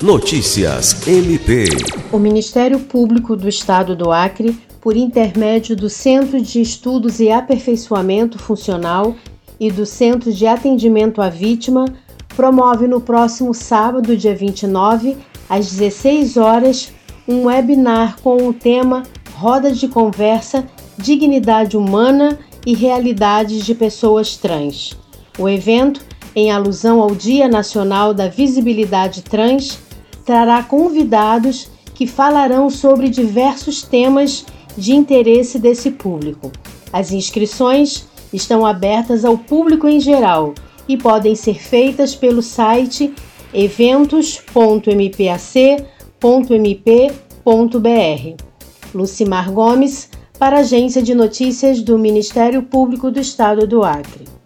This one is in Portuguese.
Notícias MP. O Ministério Público do Estado do Acre, por intermédio do Centro de Estudos e Aperfeiçoamento Funcional e do Centro de Atendimento à Vítima, promove no próximo sábado, dia 29, às 16 horas, um webinar com o tema Roda de Conversa, Dignidade Humana e Realidades de Pessoas Trans. O evento, em alusão ao Dia Nacional da Visibilidade Trans, trará convidados que falarão sobre diversos temas de interesse desse público. As inscrições estão abertas ao público em geral e podem ser feitas pelo site eventos.mpac.mp.br. Lucimar Gomes, para a Agência de Notícias do Ministério Público do Estado do Acre.